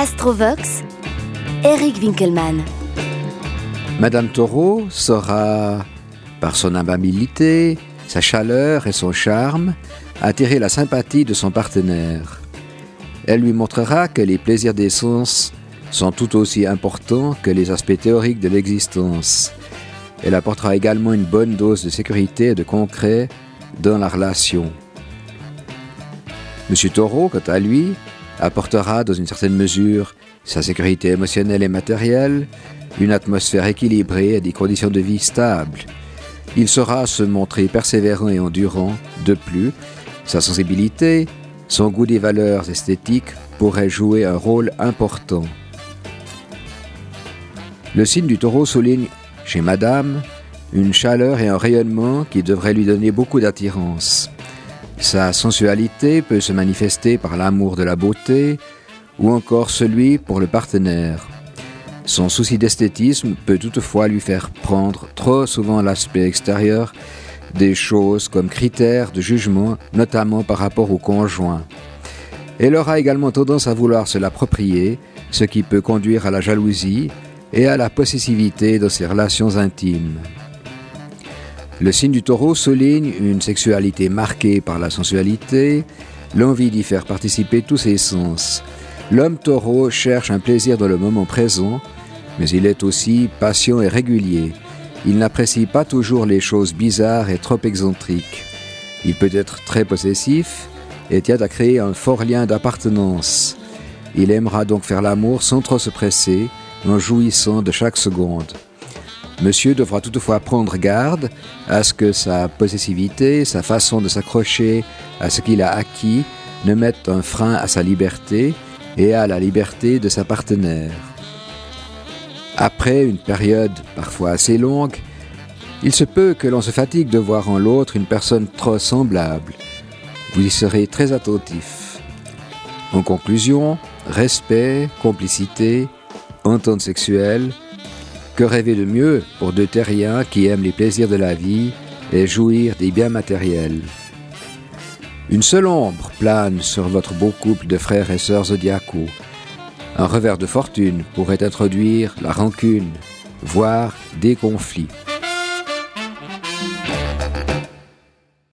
Astrovox, Eric Winkelmann. Madame Taureau saura, par son amabilité, sa chaleur et son charme, attirer la sympathie de son partenaire. Elle lui montrera que les plaisirs des sens sont tout aussi importants que les aspects théoriques de l'existence. Elle apportera également une bonne dose de sécurité et de concret dans la relation. Monsieur Taureau, quant à lui, apportera dans une certaine mesure sa sécurité émotionnelle et matérielle, une atmosphère équilibrée et des conditions de vie stables. Il saura se montrer persévérant et endurant. De plus, sa sensibilité, son goût des valeurs esthétiques pourrait jouer un rôle important. Le signe du taureau souligne chez Madame une chaleur et un rayonnement qui devraient lui donner beaucoup d'attirance. Sa sensualité peut se manifester par l'amour de la beauté ou encore celui pour le partenaire. Son souci d'esthétisme peut toutefois lui faire prendre trop souvent l'aspect extérieur des choses comme critères de jugement, notamment par rapport au conjoint. Elle aura également tendance à vouloir se l'approprier, ce qui peut conduire à la jalousie et à la possessivité dans ses relations intimes. Le signe du taureau souligne une sexualité marquée par la sensualité, l'envie d'y faire participer tous ses sens. L'homme taureau cherche un plaisir dans le moment présent, mais il est aussi patient et régulier. Il n'apprécie pas toujours les choses bizarres et trop excentriques. Il peut être très possessif et tient à créer un fort lien d'appartenance. Il aimera donc faire l'amour sans trop se presser, en jouissant de chaque seconde. Monsieur devra toutefois prendre garde à ce que sa possessivité, sa façon de s'accrocher à ce qu'il a acquis ne mettent un frein à sa liberté et à la liberté de sa partenaire. Après une période parfois assez longue, il se peut que l'on se fatigue de voir en l'autre une personne trop semblable. Vous y serez très attentif. En conclusion, respect, complicité, entente sexuelle, que rêver de mieux pour deux terriens qui aiment les plaisirs de la vie et jouir des biens matériels Une seule ombre plane sur votre beau couple de frères et sœurs zodiacaux. Un revers de fortune pourrait introduire la rancune, voire des conflits.